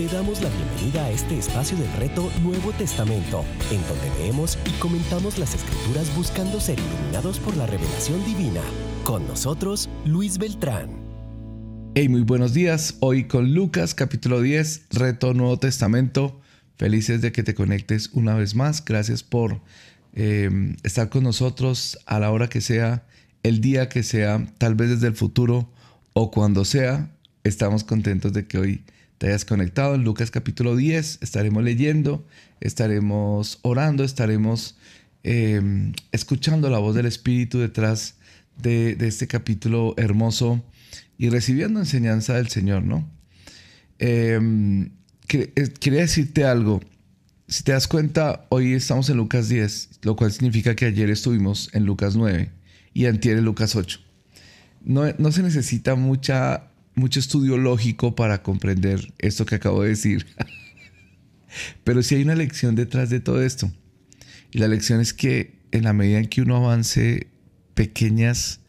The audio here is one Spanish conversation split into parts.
Te damos la bienvenida a este espacio del reto Nuevo Testamento, en donde leemos y comentamos las escrituras buscando ser iluminados por la revelación divina. Con nosotros, Luis Beltrán. Hey, muy buenos días. Hoy con Lucas capítulo 10, reto Nuevo Testamento. Felices de que te conectes una vez más. Gracias por eh, estar con nosotros a la hora que sea, el día que sea, tal vez desde el futuro o cuando sea. Estamos contentos de que hoy te hayas conectado en Lucas capítulo 10. Estaremos leyendo, estaremos orando, estaremos em, escuchando la voz del Espíritu detrás de, este capítulo hermoso y recibiendo enseñanza del Señor, ¿no? Em, eh, quería decirte algo. Si te das cuenta, hoy estamos en Lucas 10, lo cual significa que ayer estuvimos en Lucas 9 y antier en Lucas 8. No, no se necesita mucha mucho estudio lógico para comprender esto que acabo de decir. Pero sí hay una lección detrás de todo esto. Y la lección es que en la medida en que uno avance pequeñas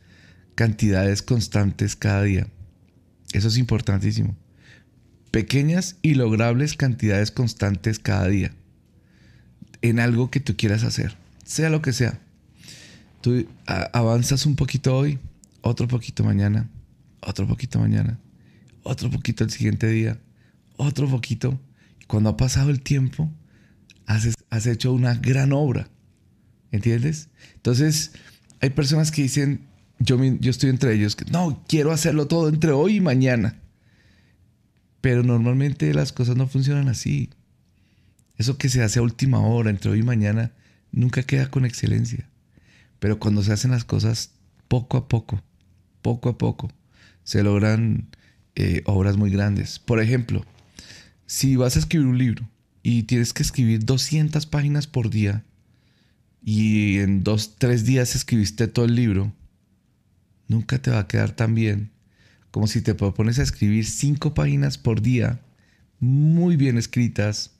cantidades constantes cada día, eso es importantísimo. Pequeñas y logrables cantidades constantes cada día en algo que tú quieras hacer, sea lo que sea. Tú avanzas un poquito hoy, otro poquito mañana, otro poquito mañana, otro poquito el siguiente día, otro poquito. Cuando ha pasado el tiempo, has, hecho una gran obra. ¿Entiendes? Entonces, hay personas que dicen, yo, yo estoy entre ellos, que no, quiero hacerlo todo entre hoy y mañana. Pero normalmente las cosas no funcionan así. Eso que se hace a última hora, entre hoy y mañana, nunca queda con excelencia. Pero cuando se hacen las cosas poco a poco, poco a poco, se logran eh, obras muy grandes. Por ejemplo, si vas a escribir un libro y tienes que escribir 200 páginas por día y en dos, tres días escribiste todo el libro, nunca te va a quedar tan bien como si te propones a escribir cinco páginas por día, muy bien escritas,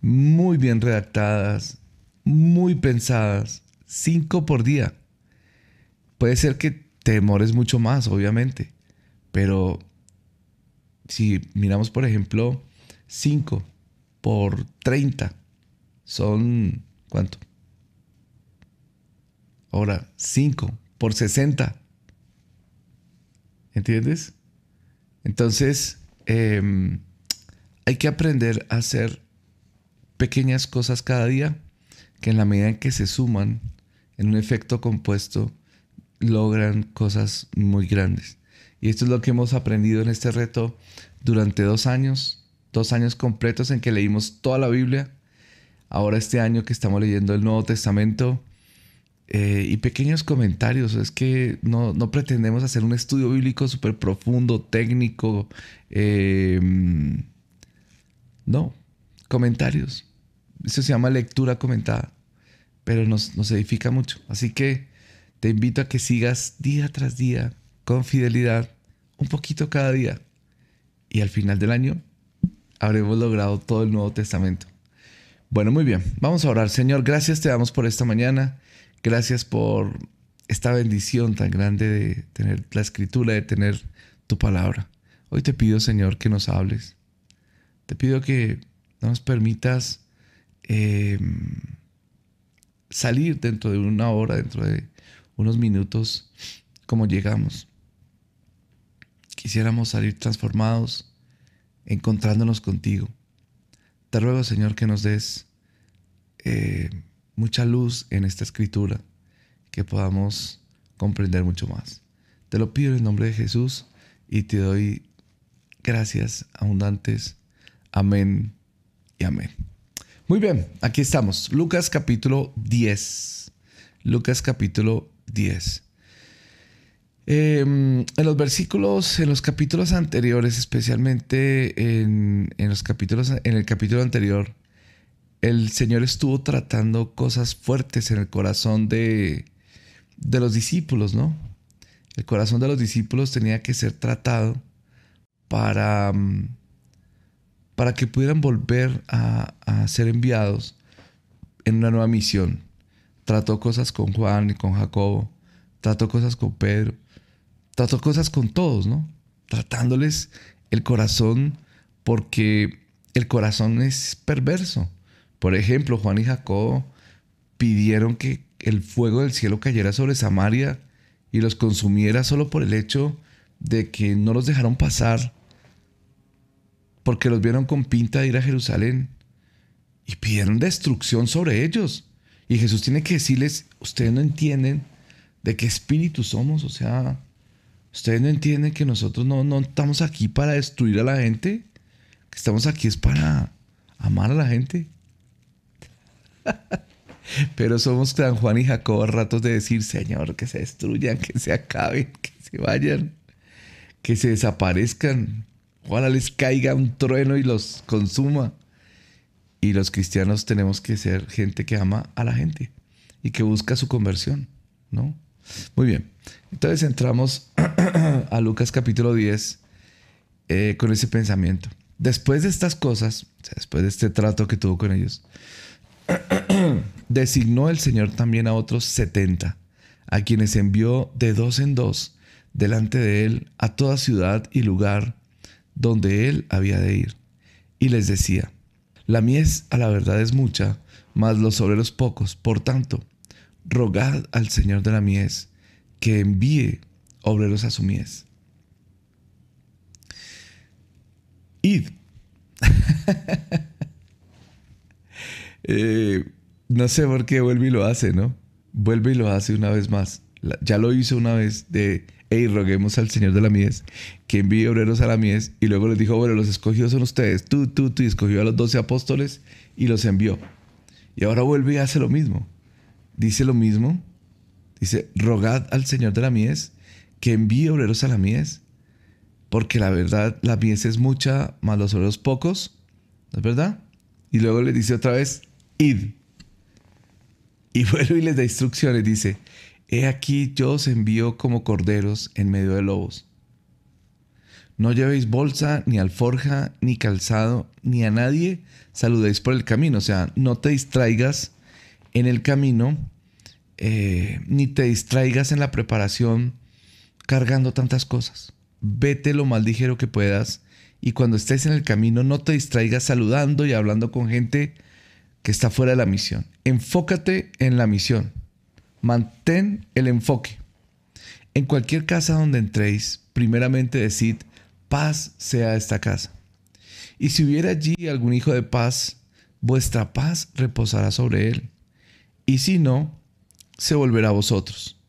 muy bien redactadas, muy pensadas, cinco por día. Puede ser que te demores mucho más, obviamente, pero si miramos, por ejemplo, 5 por 30, son ¿cuánto? Ahora, 5 por 60. ¿Entiendes? Entonces, em, hay que aprender a hacer pequeñas cosas cada día que en la medida en que se suman en un efecto compuesto logran cosas muy grandes. Y esto es lo que hemos aprendido en este reto durante dos años, dos años completos en que leímos toda la Biblia. Ahora este año que estamos leyendo el Nuevo Testamento eh, y pequeños comentarios. Es que no, pretendemos hacer un estudio bíblico súper profundo, técnico. Eh, no, comentarios. Eso se llama lectura comentada, pero nos, nos edifica mucho. Así que te invito a que sigas día tras día con fidelidad, un poquito cada día. Y al final del año habremos logrado todo el Nuevo Testamento. Bueno, muy bien, vamos a orar. Señor, gracias te damos por esta mañana. Gracias por esta bendición tan grande de tener la escritura, de tener tu palabra. Hoy te pido, Señor, que nos hables. Te pido que nos permitas em, salir dentro de una hora, dentro de unos minutos, como llegamos. Quisiéramos salir transformados, encontrándonos contigo. Te ruego, Señor, que nos des eh, mucha luz en esta escritura, que podamos comprender mucho más. Te lo pido en el nombre de Jesús y te doy gracias abundantes. Amén y amén. Muy bien, aquí estamos. Lucas capítulo 10. Lucas capítulo 10. Em, en los versículos, en los capítulos anteriores, especialmente en, los capítulos, en el capítulo anterior, el Señor estuvo tratando cosas fuertes en el corazón de, de los discípulos, ¿no? El corazón de los discípulos tenía que ser tratado para, mm, para que pudieran volver a, a ser enviados en una nueva misión. Trató cosas con Juan y con Jacobo, trató cosas con Pedro, trató cosas con todos, ¿no? Tratándoles el corazón porque el corazón es perverso. Por ejemplo, Juan y Jacobo pidieron que el fuego del cielo cayera sobre Samaria y los consumiera solo por el hecho de que no los dejaron pasar porque los vieron con pinta de ir a Jerusalén y pidieron destrucción sobre ellos. Y Jesús tiene que decirles, ustedes no entienden de qué espíritu somos, o sea, ustedes no entienden que nosotros no, no estamos aquí para destruir a la gente, que estamos aquí es para amar a la gente. Pero somos San Juan y Jacob a ratos de decir, Señor, que se destruyan, que se acaben, que se vayan, que se desaparezcan. Ojalá les caiga un trueno y los consuma. Y los cristianos tenemos que ser gente que ama a la gente y que busca su conversión, ¿no? Muy bien. Entonces entramos a Lucas capítulo 10 eh, con ese pensamiento. Después de estas cosas, después de este trato que tuvo con ellos, designó el Señor también a otros setenta, a quienes envió de dos en dos delante de él a toda ciudad y lugar donde él había de ir. Y les decía, la mies a la verdad es mucha, mas los obreros pocos. Por tanto, rogad al Señor de la mies que envíe obreros a su mies. Id. Eh, no sé por qué vuelve y lo hace, ¿no? Vuelve y lo hace una vez más. Ya lo hizo una vez de, hey, roguemos al Señor de la mies que envíe obreros a la mies. Y luego les dijo, bueno, los escogidos son ustedes, tú, tú, tú. Y escogió a los doce apóstoles y los envió. Y ahora vuelve y hace lo mismo. Dice lo mismo. Dice, rogad al Señor de la mies que envíe obreros a la mies. Porque la verdad, la mies es mucha, más los obreros pocos. ¿No es verdad? Y luego le dice otra vez, id. Y vuelve y les da instrucciones. Dice, he aquí yo os envío como corderos en medio de lobos. No llevéis bolsa, ni alforja, ni calzado, ni a nadie saludéis por el camino. O sea, no te distraigas en el camino, eh, ni te distraigas en la preparación cargando tantas cosas. Vete lo más ligero que puedas y cuando estés en el camino no te distraigas saludando y hablando con gente que está fuera de la misión. Enfócate en la misión. Mantén el enfoque. En cualquier casa donde entréis, primeramente decid, paz sea esta casa. Y si hubiera allí algún hijo de paz, vuestra paz reposará sobre él. Y si no, se volverá a vosotros.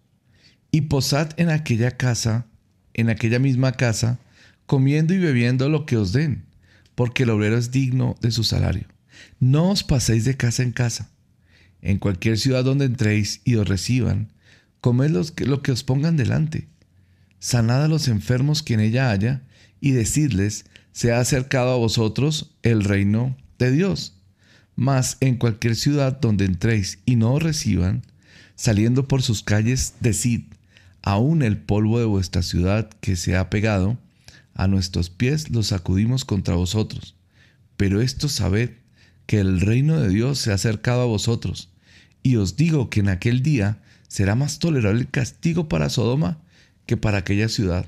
Y posad en aquella casa, en aquella misma casa, comiendo y bebiendo lo que os den, porque el obrero es digno de su salario. No os paséis de casa en casa. En cualquier ciudad donde entréis y os reciban, comed lo que os pongan delante. Sanad a los enfermos que en ella haya, y decidles, se ha acercado a vosotros el reino de Dios. Mas en cualquier ciudad donde entréis y no os reciban, saliendo por sus calles, decid, aún el polvo de vuestra ciudad que se ha pegado, a nuestros pies los sacudimos contra vosotros. Pero esto sabed que el reino de Dios se ha acercado a vosotros. Y os digo que en aquel día será más tolerable el castigo para Sodoma que para aquella ciudad.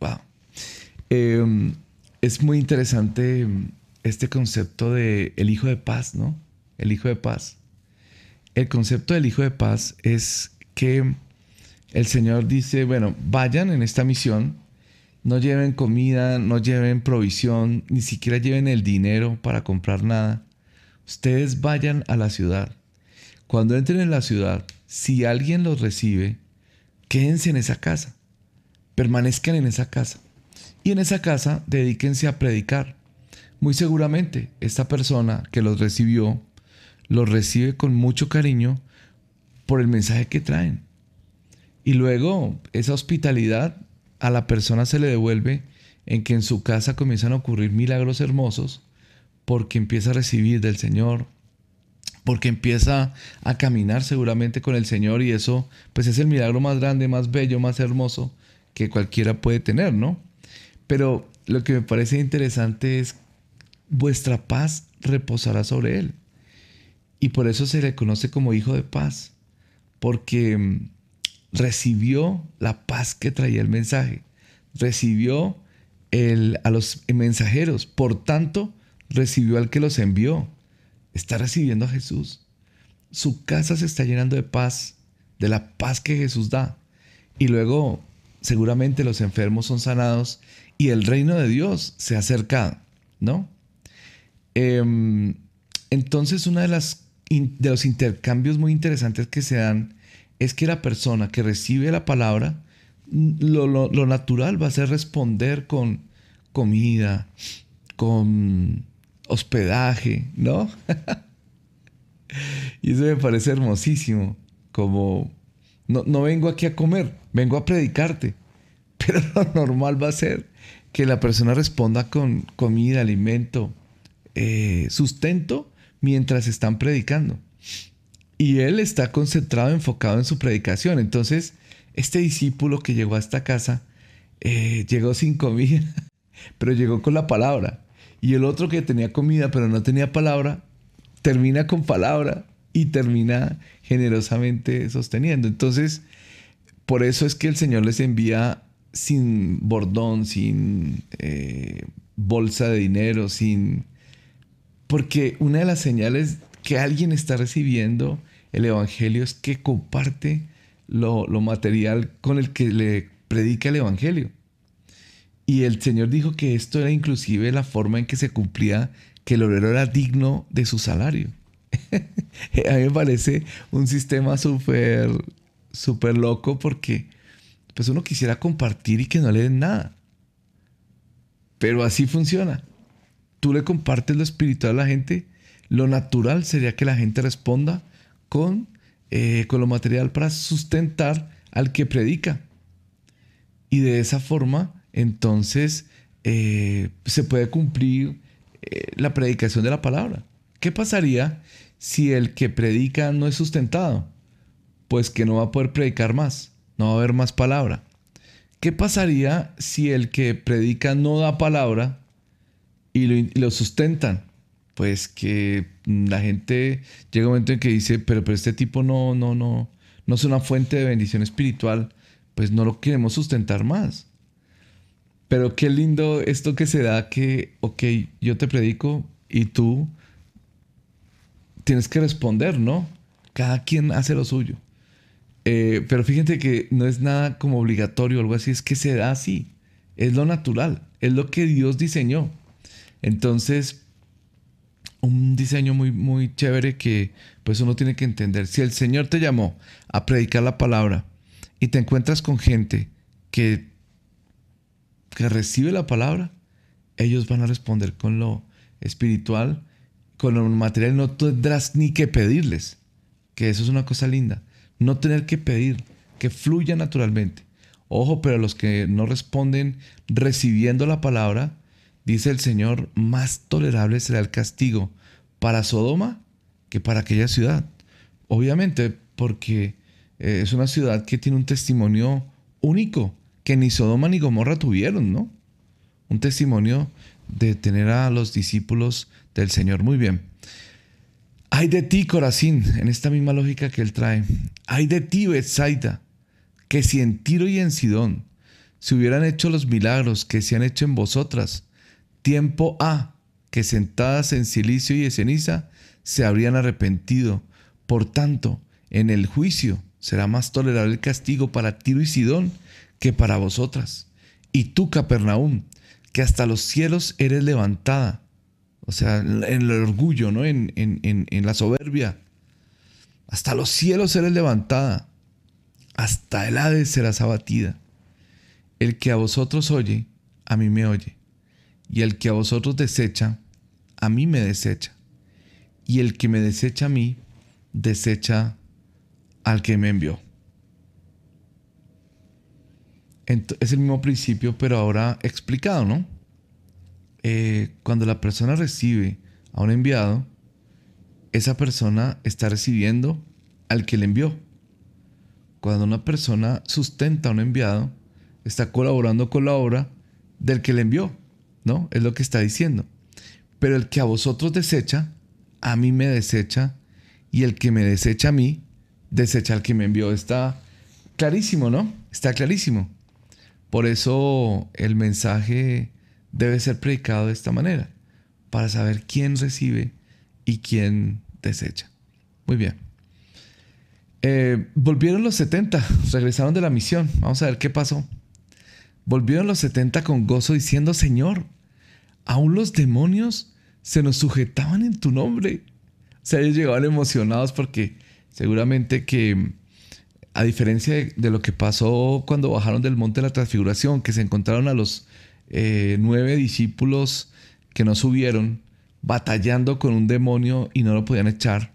Wow. Em, es muy interesante este concepto de el hijo de paz, ¿no? El hijo de paz. El concepto del hijo de paz es que el Señor dice, bueno, vayan en esta misión, no lleven comida, no lleven provisión, ni siquiera lleven el dinero para comprar nada. Ustedes vayan a la ciudad. Cuando entren en la ciudad, si alguien los recibe, quédense en esa casa. Permanezcan en esa casa. Y en esa casa dedíquense a predicar. Muy seguramente esta persona que los recibió los recibe con mucho cariño por el mensaje que traen Y luego esa hospitalidad a la persona se le devuelve en que en su casa comienzan a ocurrir milagros hermosos porque empieza a recibir del Señor, porque empieza a caminar seguramente con el Señor y eso pues es el milagro más grande, más bello, más hermoso que cualquiera puede tener, ¿no? Pero lo que me parece interesante es vuestra paz reposará sobre él. Y por eso se le conoce como hijo de paz, porque mm, recibió la paz que traía el mensaje, recibió el, a los mensajeros, por tanto, recibió al que los envió está recibiendo a Jesús. Su casa se está llenando de paz, de la paz que Jesús da. Y luego seguramente los enfermos son sanados y el reino de Dios se acerca, ¿no? Em, entonces, uno de, de los intercambios muy interesantes que se dan es que la persona que recibe la palabra, lo, lo natural va a ser responder con comida, con hospedaje, ¿no? y eso me parece hermosísimo, como no, no vengo aquí a comer, vengo a predicarte, pero lo normal va a ser que la persona responda con comida, alimento, eh, sustento mientras están predicando. Y él está concentrado, enfocado en su predicación. Entonces, este discípulo que llegó a esta casa, eh, llegó sin comida, pero llegó con la palabra. Y el otro que tenía comida pero no tenía palabra, termina con palabra y termina generosamente sosteniendo. Entonces, por eso es que el Señor les envía sin bordón, sin eh, bolsa de dinero, sin... Porque una de las señales que alguien está recibiendo el Evangelio es que comparte lo, lo material con el que le predica el Evangelio. Y el Señor dijo que esto era inclusive la forma en que se cumplía que el obrero era digno de su salario. a mí me parece un sistema súper, súper loco porque pues uno quisiera compartir y que no le den nada. Pero así funciona. Tú le compartes lo espiritual a la gente, lo natural sería que la gente responda con, eh, con lo material para sustentar al que predica. Y de esa forma entonces eh, se puede cumplir eh, la predicación de la palabra. ¿Qué pasaría si el que predica no es sustentado? Pues que no va a poder predicar más, no va a haber más palabra. ¿Qué pasaría si el que predica no da palabra y lo, y lo sustentan? Pues que la gente llega un momento en que dice, pero, pero este tipo no, no, no, no es una fuente de bendición espiritual, pues no lo queremos sustentar más. Pero qué lindo esto que se da que, ok, yo te predico y tú tienes que responder, ¿no? Cada quien hace lo suyo. Eh, pero fíjense que no es nada como obligatorio o algo así, es que se da así. Es lo natural, es lo que Dios diseñó. Entonces, un diseño muy, muy chévere que pues uno tiene que entender. Si el Señor te llamó a predicar la palabra y te encuentras con gente que que recibe la palabra, ellos van a responder con lo espiritual, con lo material. No tendrás ni que pedirles, que eso es una cosa linda. No tener que pedir, que fluya naturalmente. Ojo, pero los que no responden recibiendo la palabra, dice el Señor, más tolerable será el castigo para Sodoma que para aquella ciudad. Obviamente, porque eh, es una ciudad que tiene un testimonio único que ni Sodoma ni Gomorra tuvieron, ¿no? Un testimonio de tener a los discípulos del Señor. Muy bien. Hay de ti, Corazín, en esta misma lógica que él trae. Hay de ti, Bethsaida, que si en Tiro y en Sidón se hubieran hecho los milagros que se han hecho en vosotras, tiempo ha que sentadas en silicio y en ceniza se habrían arrepentido. Por tanto, en el juicio será más tolerable el castigo para Tiro y Sidón que para vosotras. Y tú, Capernaum, que hasta los cielos eres levantada. O sea, en el orgullo, ¿no? En, en la soberbia. Hasta los cielos eres levantada. Hasta el Hades serás abatida. El que a vosotros oye, a mí me oye. Y el que a vosotros desecha, a mí me desecha. Y el que me desecha a mí, desecha al que me envió. es el mismo principio, pero ahora explicado, ¿no? Eh, cuando la persona recibe a un enviado, esa persona está recibiendo al que le envió. Cuando una persona sustenta a un enviado, está colaborando con la obra del que le envió, ¿no? Es lo que está diciendo. Pero el que a vosotros desecha, a mí me desecha, y el que me desecha a mí, desecha al que me envió. Está clarísimo, ¿no? Está clarísimo. Por eso el mensaje debe ser predicado de esta manera, para saber quién recibe y quién desecha. Muy bien. Eh, volvieron los 70, regresaron de la misión. Vamos a ver qué pasó. Volvieron los 70 con gozo diciendo, Señor, aún los demonios se nos sujetaban en tu nombre. O sea, ellos llegaban emocionados porque seguramente que, a diferencia de, lo que pasó cuando bajaron del monte de la transfiguración, que se encontraron a los eh, nueve discípulos que no subieron, batallando con un demonio y no lo podían echar.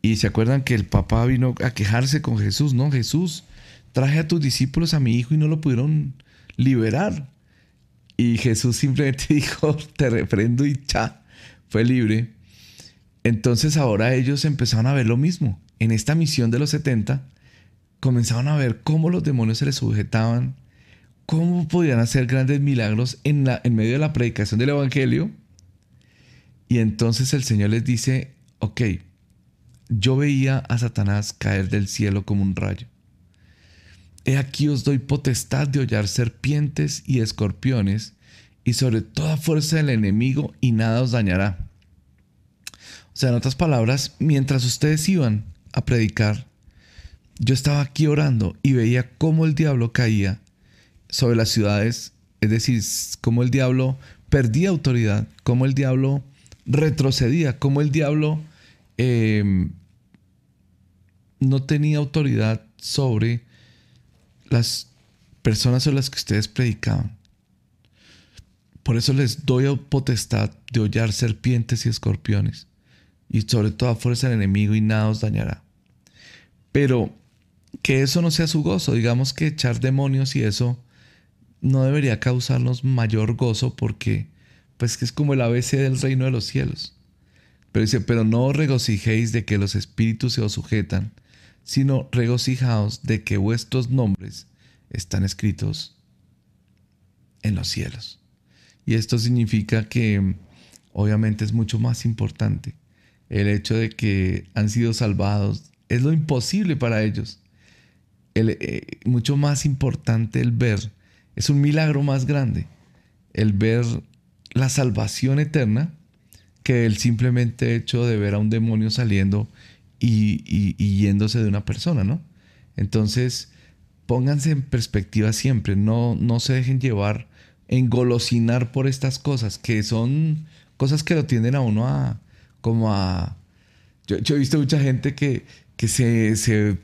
Y se acuerdan que el papá vino a quejarse con Jesús, ¿no? Jesús, traje a tus discípulos a mi hijo y no lo pudieron liberar. Y Jesús simplemente dijo, te reprendo y ya, fue libre. Entonces ahora ellos empezaron a ver lo mismo. En esta misión de los 70, comenzaron a ver cómo los demonios se les sujetaban, cómo podían hacer grandes milagros en, la, en medio de la predicación del Evangelio. Y entonces el Señor les dice, ok, yo veía a Satanás caer del cielo como un rayo. He aquí os doy potestad de hollar serpientes y escorpiones y sobre toda fuerza del enemigo y nada os dañará. O sea, en otras palabras, mientras ustedes iban a predicar, yo estaba aquí orando y veía cómo el diablo caía sobre las ciudades, es decir, cómo el diablo perdía autoridad, cómo el diablo retrocedía, cómo el diablo em, no tenía autoridad sobre las personas sobre las que ustedes predicaban. Por eso les doy potestad de hollar serpientes y escorpiones, y sobre toda fuerza del enemigo, y nada os dañará. Pero que eso no sea su gozo, digamos que echar demonios y eso no debería causarnos mayor gozo porque pues que es como el ABC del reino de los cielos. Pero dice, pero no os regocijéis de que los espíritus se os sujetan, sino regocijaos de que vuestros nombres están escritos en los cielos. Y esto significa que obviamente es mucho más importante el hecho de que han sido salvados. Es lo imposible para ellos. Eh, mucho más importante el ver, es un milagro más grande, el ver la salvación eterna que el simplemente hecho de ver a un demonio saliendo y, yéndose de una persona, ¿no? Entonces, pónganse en perspectiva siempre, no, no se dejen llevar, engolosinar por estas cosas, que son cosas que lo tienden a uno a, como a... Yo, he visto mucha gente que, que se,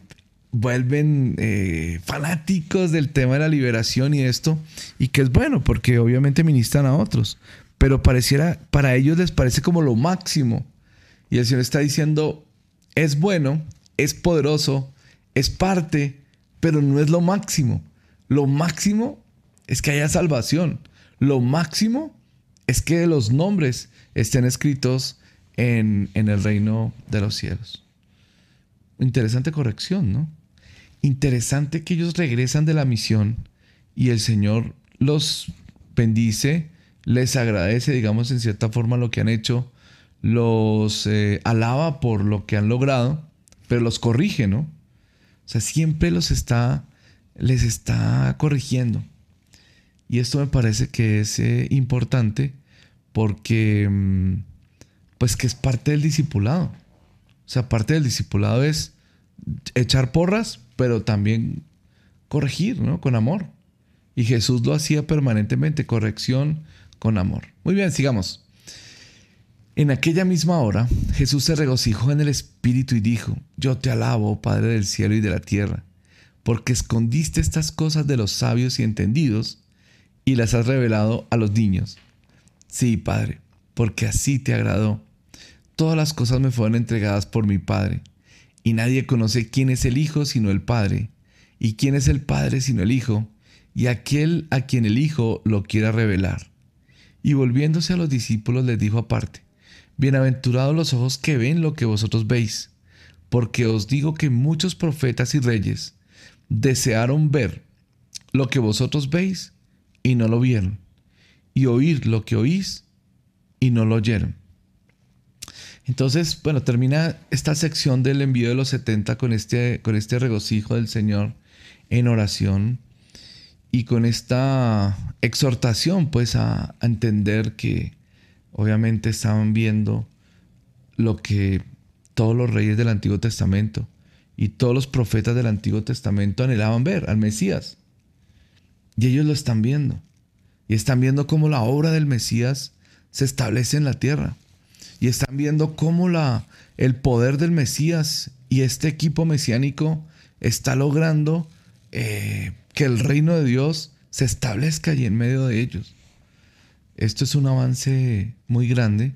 vuelven eh, fanáticos del tema de la liberación y esto, y que es bueno, porque obviamente ministran a otros, pero pareciera, para ellos les parece como lo máximo. Y el Señor está diciendo, es bueno, es poderoso, es parte, pero no es lo máximo. Lo máximo es que haya salvación. Lo máximo es que los nombres estén escritos en, en el reino de los cielos. Interesante corrección, ¿no? Interesante que ellos regresan de la misión y el Señor los bendice, les agradece, digamos, en cierta forma lo que han hecho los eh, alaba por lo que han logrado, pero los corrige, ¿no? O sea, siempre los está, les está corrigiendo. Y esto me parece que es eh, importante porque, mm, pues que es parte del discipulado. O sea, parte del discipulado es echar porras, pero también corregir, ¿no? Con amor. Y Jesús lo hacía permanentemente, corrección con amor. Muy bien, sigamos. En aquella misma hora, Jesús se regocijó en el Espíritu y dijo, Yo te alabo, Padre del cielo y de la tierra, porque escondiste estas cosas de los sabios y entendidos y las has revelado a los niños. Sí, Padre, porque así te agradó. Todas las cosas me fueron entregadas por mi Padre, y nadie conoce quién es el Hijo sino el Padre, y quién es el Padre sino el Hijo, y aquel a quien el Hijo lo quiera revelar. Y volviéndose a los discípulos les dijo aparte, Bienaventurados los ojos que ven lo que vosotros veis, porque os digo que muchos profetas y reyes desearon ver lo que vosotros veis y no lo vieron, y oír lo que oís y no lo oyeron. Entonces, bueno, termina esta sección del envío de los 70 con este, con este regocijo del Señor en oración y con esta exhortación pues a, entender que obviamente estaban viendo lo que todos los reyes del Antiguo Testamento y todos los profetas del Antiguo Testamento anhelaban ver, al Mesías. Y ellos lo están viendo. Y están viendo cómo la obra del Mesías se establece en la tierra. Y están viendo cómo la, el poder del Mesías y este equipo mesiánico está logrando eh, que el reino de Dios se establezca allí en medio de ellos. Esto es un avance muy grande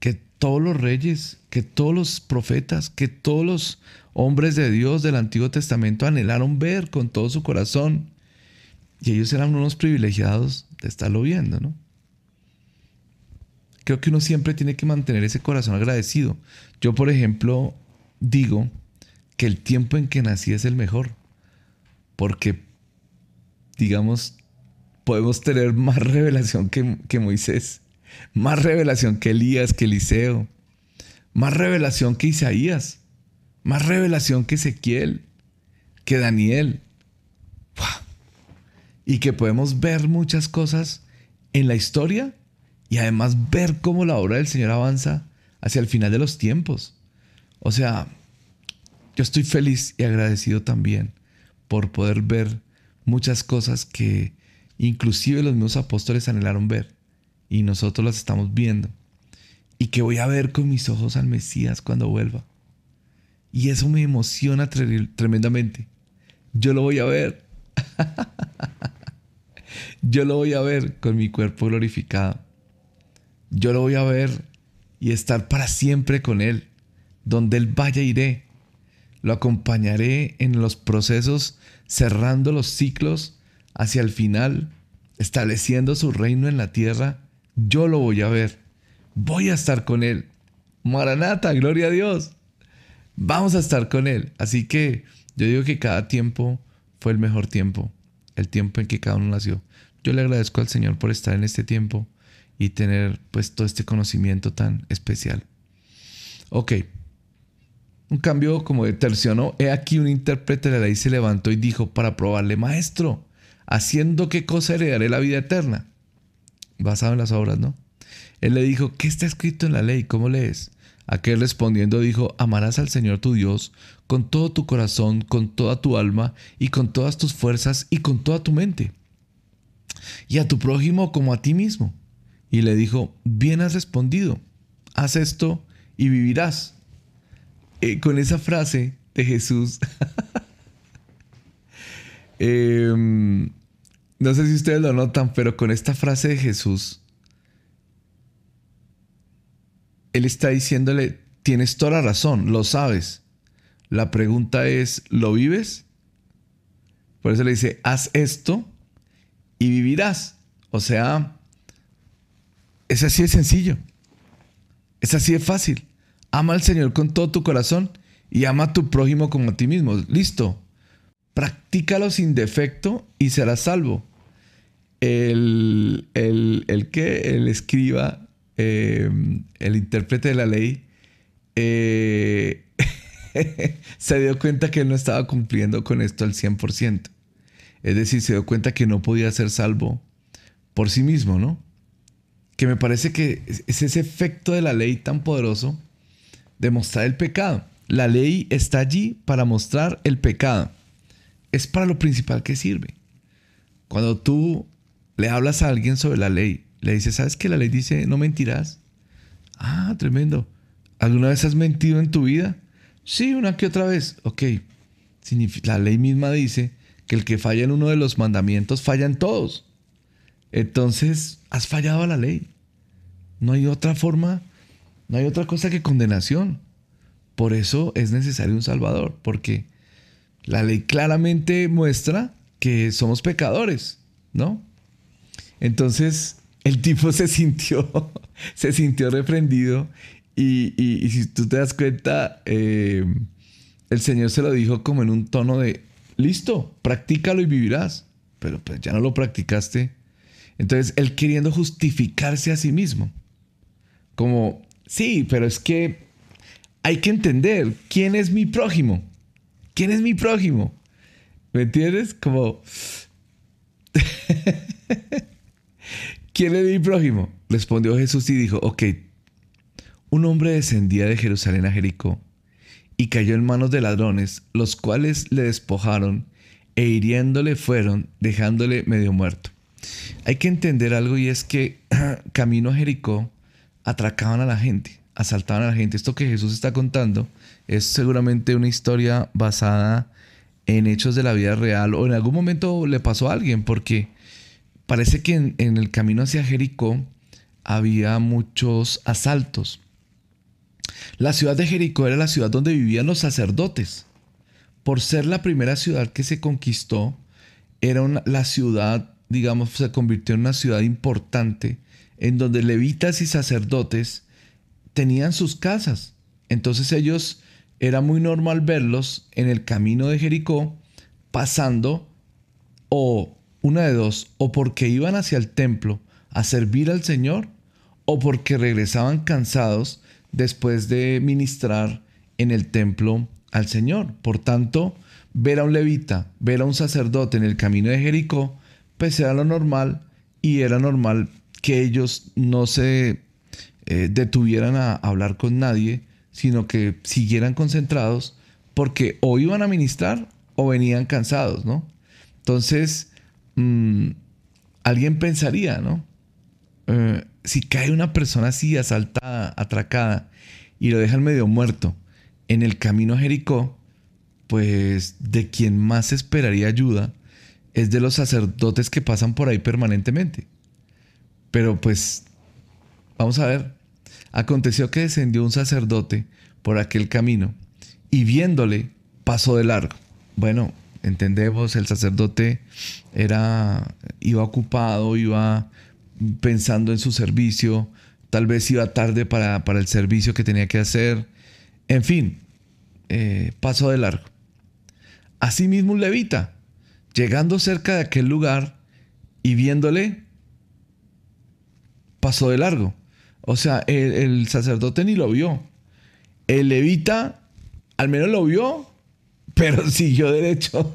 que todos los reyes, que todos los profetas, que todos los hombres de Dios del Antiguo Testamento anhelaron ver con todo su corazón. Y ellos eran unos privilegiados de estarlo viendo, ¿no? Creo que uno siempre tiene que mantener ese corazón agradecido. Yo, por ejemplo, digo que el tiempo en que nací es el mejor. Porque digamos, podemos tener más revelación que, Moisés, más revelación que Elías, que Eliseo, más revelación que Isaías, más revelación que Ezequiel, que Daniel. Y que podemos ver muchas cosas en la historia y además ver cómo la obra del Señor avanza hacia el final de los tiempos. O sea, yo estoy feliz y agradecido también por poder ver muchas cosas que inclusive los mismos apóstoles anhelaron ver y nosotros las estamos viendo y que voy a ver con mis ojos al Mesías cuando vuelva. Y eso me emociona tremendamente. Yo lo voy a ver. Yo lo voy a ver con mi cuerpo glorificado. Yo lo voy a ver y estar para siempre con Él. Donde Él vaya iré. Lo acompañaré en los procesos cerrando los ciclos hacia el final, estableciendo su reino en la tierra, yo lo voy a ver. Voy a estar con Él. Maranata, gloria a Dios. Vamos a estar con Él. Así que yo digo que cada tiempo fue el mejor tiempo, el tiempo en que cada uno nació. Yo le agradezco al Señor por estar en este tiempo y tener pues todo este conocimiento tan especial. Ok, un cambio como de tercio, ¿no? He aquí un intérprete de la ley se levantó y dijo para probarle, maestro, haciendo qué cosa heredaré la vida eterna. Basado en las obras, ¿no? Él le dijo, ¿qué está escrito en la ley? ¿Cómo lees? Aquel respondiendo dijo, amarás al Señor tu Dios con todo tu corazón, con toda tu alma y con todas tus fuerzas y con toda tu mente. Y a tu prójimo como a ti mismo. Y le dijo, bien has respondido, haz esto y vivirás. Eh, con esa frase de Jesús, em, no sé si ustedes lo notan, pero con esta frase de Jesús, Él está diciéndole, tienes toda la razón, lo sabes. La pregunta es, ¿lo vives? Por eso le dice, haz esto y vivirás. O sea, es así de sencillo. Es así de fácil. Ama al Señor con todo tu corazón y ama a tu prójimo como a ti mismo. Listo. Practícalo sin defecto y serás salvo. El, el, que el escriba, eh, el intérprete de la ley, eh, se dio cuenta que él no estaba cumpliendo con esto al 100%. Es decir, se dio cuenta que no podía ser salvo por sí mismo, ¿no? Que me parece que es ese efecto de la ley tan poderoso demostrar el pecado. La ley está allí para mostrar el pecado. Es para lo principal que sirve. Cuando tú le hablas a alguien sobre la ley, le dices, ¿sabes que la ley dice no mentirás? Ah, tremendo. ¿Alguna vez has mentido en tu vida? Sí, una que otra vez. Ok. La ley misma dice que el que falla en uno de los mandamientos falla en todos. Entonces, has fallado a la ley. No hay otra forma no hay otra cosa que condenación. Por eso es necesario un Salvador, porque la ley claramente muestra que somos pecadores, ¿no? Entonces el tipo se sintió, se sintió reprendido y, si tú te das cuenta, eh, el Señor se lo dijo como en un tono de, listo, practícalo y vivirás, pero pues ya no lo practicaste. Entonces él queriendo justificarse a sí mismo, como, sí, pero es que hay que entender quién es mi prójimo, quién es mi prójimo. ¿Me entiendes? Como... ¿Quién es mi prójimo? Respondió Jesús y dijo, ok, un hombre descendía de Jerusalén a Jericó y cayó en manos de ladrones, los cuales le despojaron e hiriéndole fueron, dejándole medio muerto. Hay que entender algo y es que camino a Jericó atracaban a la gente, asaltaban a la gente. Esto que Jesús está contando es seguramente una historia basada en hechos de la vida real o en algún momento le pasó a alguien porque parece que en, el camino hacia Jericó había muchos asaltos. La ciudad de Jericó era la ciudad donde vivían los sacerdotes. Por ser la primera ciudad que se conquistó, era la ciudad, digamos, se convirtió en una ciudad importante en donde levitas y sacerdotes tenían sus casas. Entonces ellos era muy normal verlos en el camino de Jericó pasando o una de dos, o porque iban hacia el templo a servir al Señor, o porque regresaban cansados después de ministrar en el templo al Señor. Por tanto, ver a un levita, ver a un sacerdote en el camino de Jericó, pues era lo normal y era normal que ellos no se eh, detuvieran a hablar con nadie, sino que siguieran concentrados porque o iban a ministrar o venían cansados, ¿no? Entonces, Mm, alguien pensaría, ¿no? Eh, si cae una persona así, asaltada, atracada, y lo dejan medio muerto en el camino a Jericó, pues de quien más esperaría ayuda es de los sacerdotes que pasan por ahí permanentemente. Pero pues, vamos a ver, aconteció que descendió un sacerdote por aquel camino y viéndole pasó de largo. Bueno, entendemos, el sacerdote era, iba ocupado, iba pensando en su servicio, tal vez iba tarde para, el servicio que tenía que hacer, en fin, eh, pasó de largo. Asimismo un levita, llegando cerca de aquel lugar y viéndole, pasó de largo. O sea, el sacerdote ni lo vio. El levita al menos lo vio pero siguió derecho.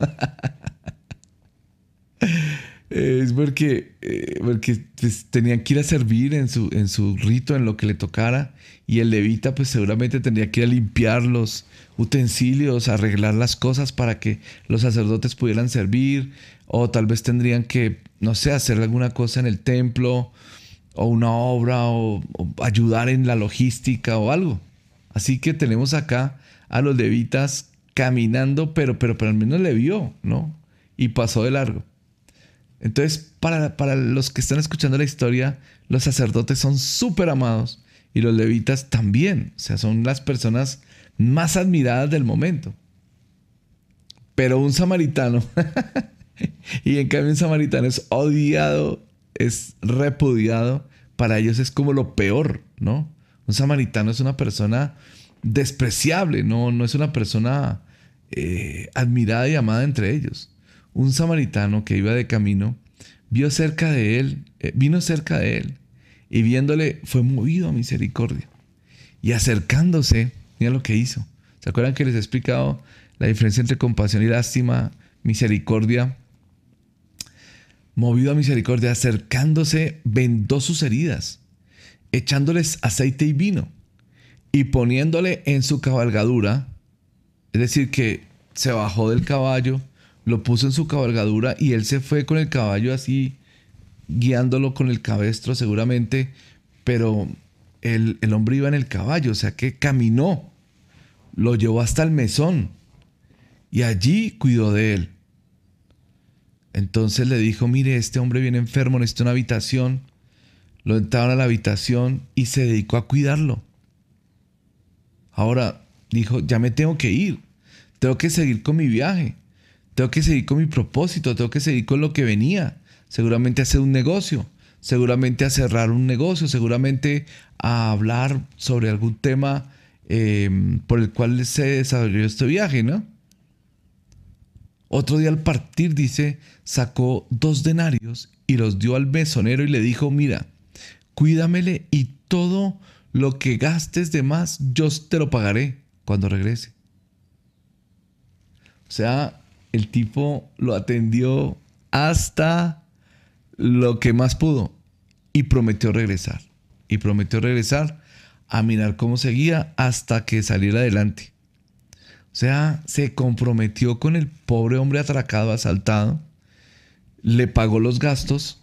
es porque, eh, porque pues, tenían que ir a servir en su, en su rito, en lo que le tocara. Y el levita pues seguramente tendría que ir a limpiar los utensilios, arreglar las cosas para que los sacerdotes pudieran servir. O tal vez tendrían que, no sé, hacer alguna cosa en el templo o una obra o ayudar en la logística o algo. Así que tenemos acá a los levitas caminando, pero, pero, pero al menos le vio, ¿no? Y pasó de largo. Entonces, para, para los que están escuchando la historia, los sacerdotes son súper amados y los levitas también. O sea, son las personas más admiradas del momento. Pero un samaritano, y en cambio un samaritano es odiado, es repudiado, para ellos es como lo peor, ¿no? Un samaritano es una persona despreciable, no, no es una persona eh, admirada y amada entre ellos. Un samaritano que iba de camino vio cerca de él, eh, vino cerca de él y viéndole fue movido a misericordia. Y acercándose, mira lo que hizo. ¿Se acuerdan que les he explicado la diferencia entre compasión y lástima, misericordia? Movido a misericordia, acercándose, vendó sus heridas, echándoles aceite y vino y poniéndole en su cabalgadura, es decir, que se bajó del caballo, lo puso en su cabalgadura y él se fue con el caballo así, guiándolo con el cabestro seguramente, pero el, el hombre iba en el caballo, o sea que caminó, lo llevó hasta el mesón y allí cuidó de él. Entonces le dijo, mire, este hombre viene enfermo, necesita una habitación. Lo entraron a la habitación y se dedicó a cuidarlo. Ahora dijo, ya me tengo que ir, tengo que seguir con mi viaje, tengo que seguir con mi propósito, tengo que seguir con lo que venía. Seguramente hacer un negocio, seguramente a cerrar un negocio, seguramente hablar sobre algún tema em, por el cual se desarrolló este viaje, ¿no? Otro día al partir, dice, sacó dos denarios y los dio al mesonero y le dijo, mira, cuídamele y todo lo que gastes de más, yo te lo pagaré cuando regrese. O sea, el tipo lo atendió hasta lo que más pudo y prometió regresar. Y prometió regresar a mirar cómo seguía hasta que saliera adelante. O sea, se comprometió con el pobre hombre atracado, asaltado, le pagó los gastos,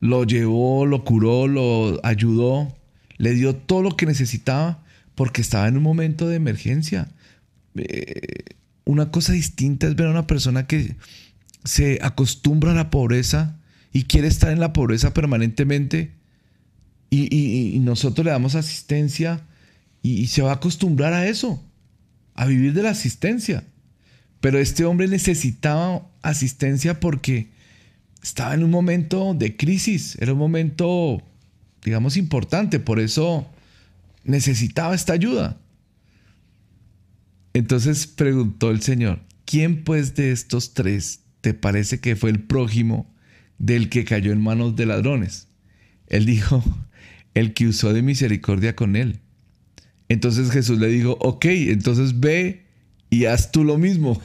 lo llevó, lo curó, lo ayudó, le dio todo lo que necesitaba porque estaba en un momento de emergencia. Eh, una cosa distinta es ver a una persona que se acostumbra a la pobreza y quiere estar en la pobreza permanentemente y, nosotros le damos asistencia y se va a acostumbrar a eso a vivir de la asistencia. Pero este hombre necesitaba asistencia porque estaba en un momento de crisis, era un momento, digamos, importante, por eso necesitaba esta ayuda. Entonces preguntó el Señor, ¿quién pues de estos tres te parece que fue el prójimo del que cayó en manos de ladrones? Él dijo, el que usó de misericordia con él. Entonces Jesús le dijo, ok, entonces ve y haz tú lo mismo.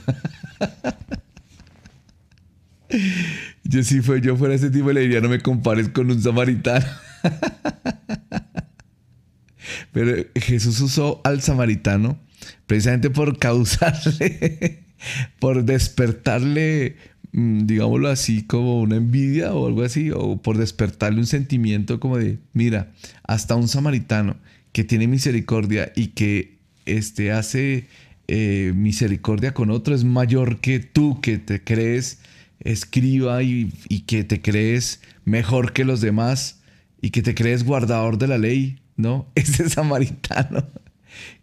yo si fue, yo fuera ese tipo le diría, no me compares con un samaritano. Pero Jesús usó al samaritano precisamente por causarle, por despertarle, mm, digámoslo así, como una envidia o algo así, o por despertarle un sentimiento como de, mira, hasta un samaritano que tiene misericordia y que este, hace eh, misericordia con otro es mayor que tú que te crees escriba y, y, que te crees mejor que los demás y que te crees guardador de la ley, ¿no? Ese samaritano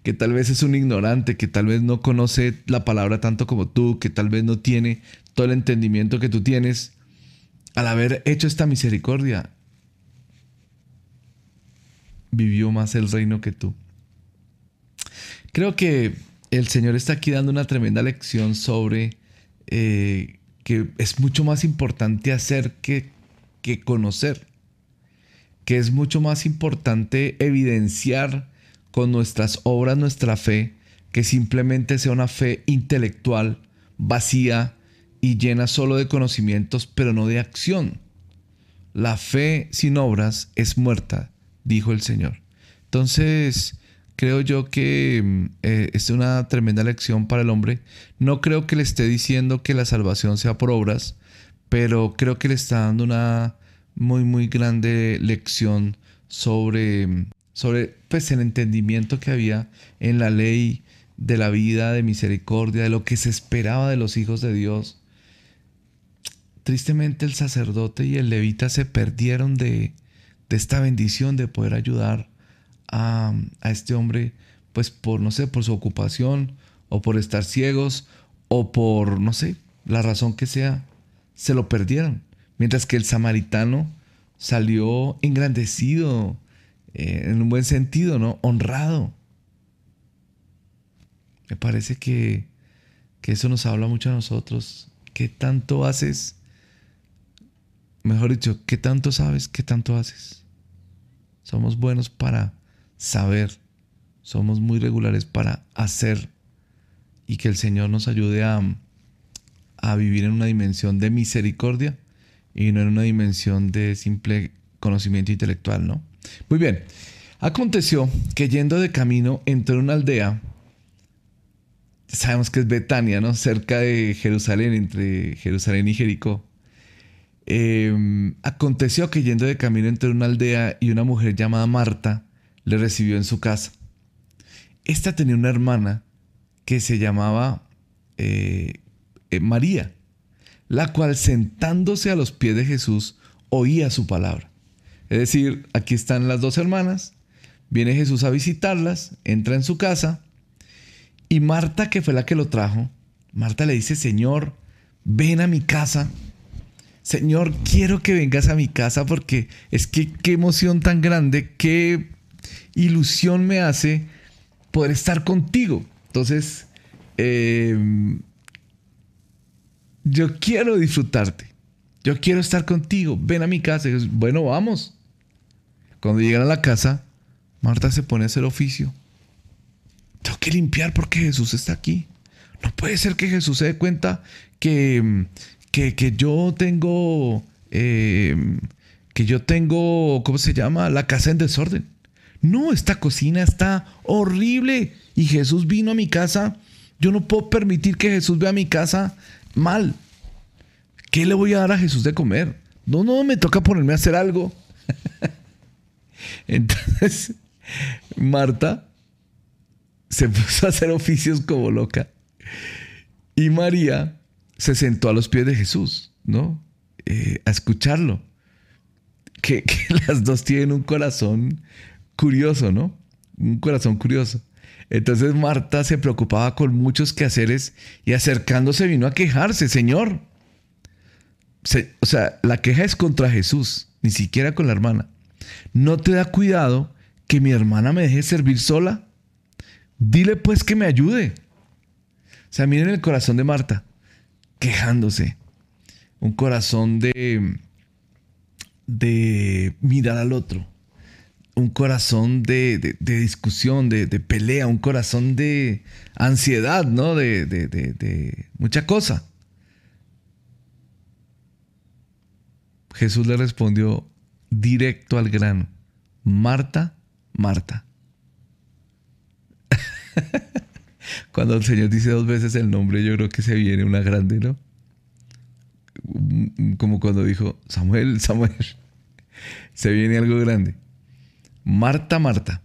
que tal vez es un ignorante, que tal vez no conoce la palabra tanto como tú, que tal vez no tiene todo el entendimiento que tú tienes, al haber hecho esta misericordia, vivió más el reino que tú. Creo que el Señor está aquí dando una tremenda lección sobre eh, que es mucho más importante hacer que, que conocer, que es mucho más importante evidenciar con nuestras obras nuestra fe, que simplemente sea una fe intelectual, vacía y llena solo de conocimientos, pero no de acción. La fe sin obras es muerta dijo el Señor. Entonces, creo yo que mm, eh, es una tremenda lección para el hombre. No creo que le esté diciendo que la salvación sea por obras, pero creo que le está dando una muy, muy grande lección sobre, sobre pues, el entendimiento que había en la ley de la vida, de misericordia, de lo que se esperaba de los hijos de Dios. Tristemente el sacerdote y el levita se perdieron de, de esta bendición de poder ayudar a, este hombre, pues por, no sé, por su ocupación o por estar ciegos o por, no sé, la razón que sea, se lo perdieron. Mientras que el samaritano salió engrandecido, eh, en un buen sentido, ¿no? Honrado. Me parece que, que eso nos habla mucho a nosotros. ¿Qué tanto haces? Mejor dicho, ¿qué tanto sabes? ¿Qué tanto haces? Somos buenos para saber. Somos muy regulares para hacer. Y que el Señor nos ayude a, a vivir en una dimensión de misericordia y no en una dimensión de simple conocimiento intelectual, ¿no? Muy bien. Aconteció que yendo de camino entró en una aldea, sabemos que es Betania, ¿no? Cerca de Jerusalén, entre Jerusalén y Jericó. Em, aconteció que yendo de camino entre una aldea y una mujer llamada Marta le recibió en su casa. Esta tenía una hermana que se llamaba eh, eh, María, la cual sentándose a los pies de Jesús oía su palabra. Es decir, aquí están las dos hermanas, viene Jesús a visitarlas, entra en su casa y Marta, que fue la que lo trajo, Marta le dice, Señor, ven a mi casa. Señor, quiero que vengas a mi casa porque es que qué emoción tan grande, qué ilusión me hace poder estar contigo. Entonces, em, yo quiero disfrutarte. Yo quiero estar contigo. Ven a mi casa. bueno, vamos. Cuando llegan a la casa, Marta se pone a hacer oficio. Tengo que limpiar porque Jesús está aquí. No puede ser que Jesús se dé cuenta que, que, yo tengo, em, que yo tengo, ¿cómo se llama? La casa en desorden. No, esta cocina está horrible y Jesús vino a mi casa. Yo no puedo permitir que Jesús vea mi casa mal. ¿Qué le voy a dar a Jesús de comer? No, no, me toca ponerme a hacer algo. Entonces, Marta se puso a hacer oficios como loca. Y María se sentó a los pies de Jesús, ¿no? Eh, a escucharlo. Que, que, las dos tienen un corazón curioso, ¿no? Un corazón curioso. Entonces Marta se preocupaba con muchos quehaceres y acercándose vino a quejarse, Señor. o sea, la queja es contra Jesús, ni siquiera con la hermana. ¿No te da cuidado que mi hermana me deje servir sola? Dile pues que me ayude. O sea, miren el corazón de Marta, quejándose. Un corazón de, de mirar al otro un corazón de, discusión, de, pelea, un corazón de ansiedad, ¿no? De, de mucha cosa. Jesús le respondió directo al grano. Marta, Marta. Cuando el Señor dice dos veces el nombre, yo creo que se viene una grande, ¿no? Como cuando dijo Samuel, Samuel. Se viene algo grande. Marta, Marta,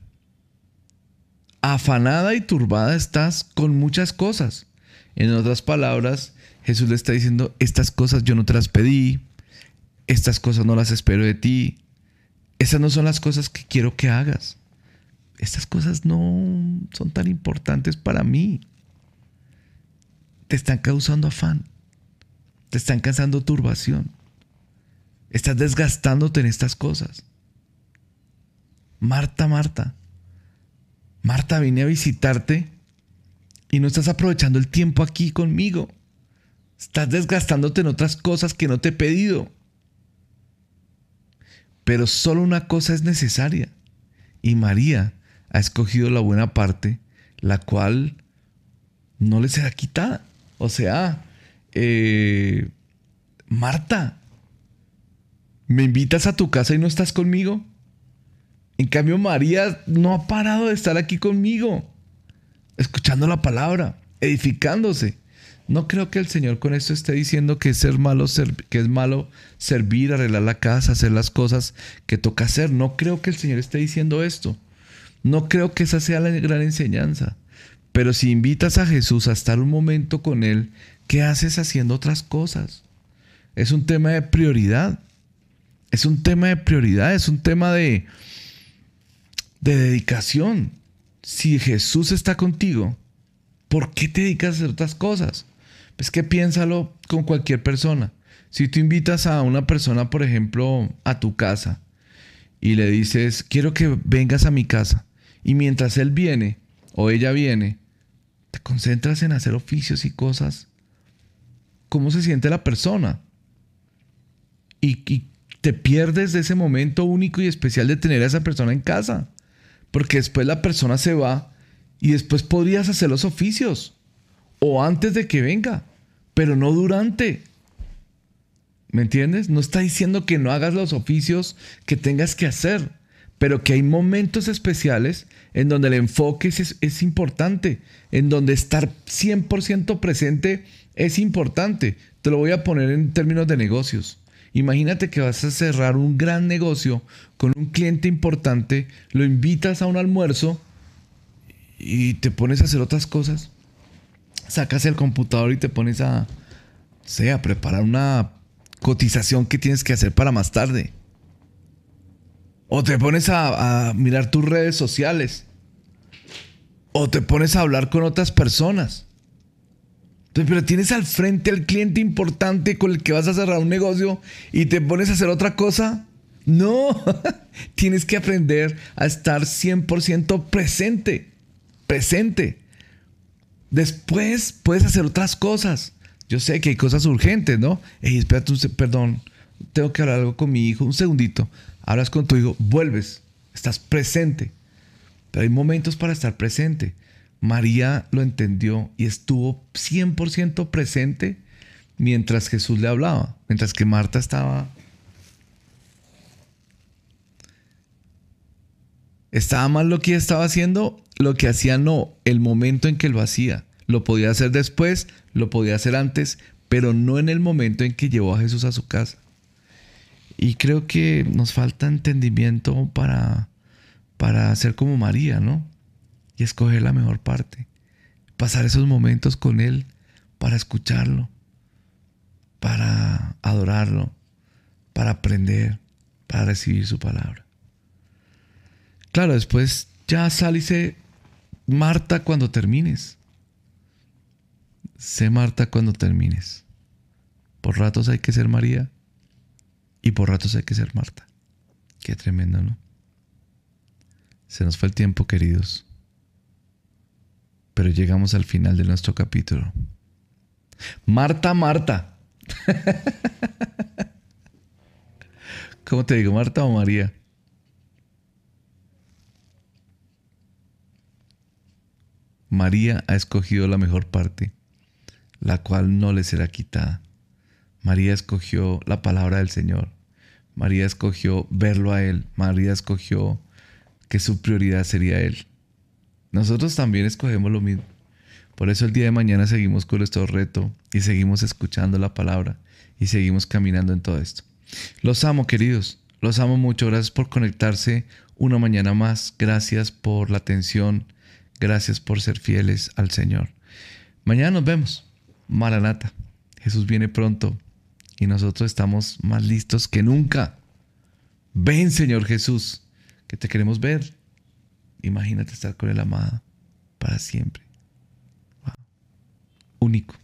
afanada y turbada estás con muchas cosas. En otras palabras, Jesús le está diciendo, estas cosas yo no te las pedí, estas cosas no las espero de ti, esas no son las cosas que quiero que hagas. Estas cosas no son tan importantes para mí. Te están causando afán, te están causando turbación, estás desgastándote en estas cosas. Marta, Marta, Marta, vine a visitarte y no estás aprovechando el tiempo aquí conmigo. Estás desgastándote en otras cosas que no te he pedido. Pero solo una cosa es necesaria. Y María ha escogido la buena parte, la cual no le será quitada. O sea, eh, Marta, ¿me invitas a tu casa y no estás conmigo? En cambio, María no ha parado de estar aquí conmigo, escuchando la palabra, edificándose. No creo que el Señor con esto esté diciendo que es, ser malo, que es malo servir, arreglar la casa, hacer las cosas que toca hacer. No creo que el Señor esté diciendo esto. No creo que esa sea la gran enseñanza. Pero si invitas a Jesús a estar un momento con Él, ¿qué haces haciendo otras cosas? Es un tema de prioridad. Es un tema de prioridad, es un tema de, de dedicación. Si Jesús está contigo, ¿por qué te dedicas a hacer otras cosas? Pues que piénsalo con cualquier persona. Si tú invitas a una persona, por ejemplo, a tu casa y le dices, quiero que vengas a mi casa, y mientras él viene o ella viene, te concentras en hacer oficios y cosas, ¿cómo se siente la persona? Y, y te pierdes de ese momento único y especial de tener a esa persona en casa. Porque después la persona se va y después podrías hacer los oficios. O antes de que venga, pero no durante. ¿Me entiendes? No está diciendo que no hagas los oficios que tengas que hacer, pero que hay momentos especiales en donde el enfoque es, es importante, en donde estar 100% presente es importante. Te lo voy a poner en términos de negocios. Imagínate que vas a cerrar un gran negocio con un cliente importante, lo invitas a un almuerzo y te pones a hacer otras cosas. Sacas el computador y te pones a, sea, a preparar una cotización que tienes que hacer para más tarde. O te pones a mirar tus redes sociales. O te pones a hablar con otras personas. Pero tienes al frente al cliente importante con el que vas a cerrar un negocio y te pones a hacer otra cosa. No, tienes que aprender a estar 100% presente, presente. Después puedes hacer otras cosas. Yo sé que hay cosas urgentes, ¿no? Ey, espérate perdón, tengo que hablar algo con mi hijo, un segundito. Hablas con tu hijo, vuelves, estás presente. Pero hay momentos para estar presente. María lo entendió y estuvo 100% presente mientras Jesús le hablaba, mientras que Marta estaba... ¿Estaba mal lo que estaba haciendo? Lo que hacía no, el momento en que lo hacía. Lo podía hacer después, lo podía hacer antes, pero no en el momento en que llevó a Jesús a su casa. Y creo que nos falta entendimiento para, para ser como María, ¿no? Y escoger la mejor parte. Pasar esos momentos con Él para escucharlo, para adorarlo, para aprender, para recibir su palabra. Claro, después ya sé Marta cuando termines. Sé Marta cuando termines. Por ratos hay que ser María y por ratos hay que ser Marta. Qué tremendo, ¿no? Se nos fue el tiempo, queridos pero llegamos al final de nuestro capítulo. Marta, Marta. ¿Cómo te digo, Marta o María? María ha escogido la mejor parte, la cual no le será quitada. María escogió la palabra del Señor. María escogió verlo a Él. María escogió que su prioridad sería Él. Nosotros también escogemos lo mismo. Por eso el día de mañana seguimos con nuestro reto y seguimos escuchando la palabra y seguimos caminando en todo esto. Los amo, queridos. Los amo mucho. Gracias por conectarse una mañana más. Gracias por la atención. Gracias por ser fieles al Señor. Mañana nos vemos. Maranata. Jesús viene pronto y nosotros estamos más listos que nunca. Ven, Señor Jesús, que te queremos ver. Imagínate estar con el amado para siempre. Único.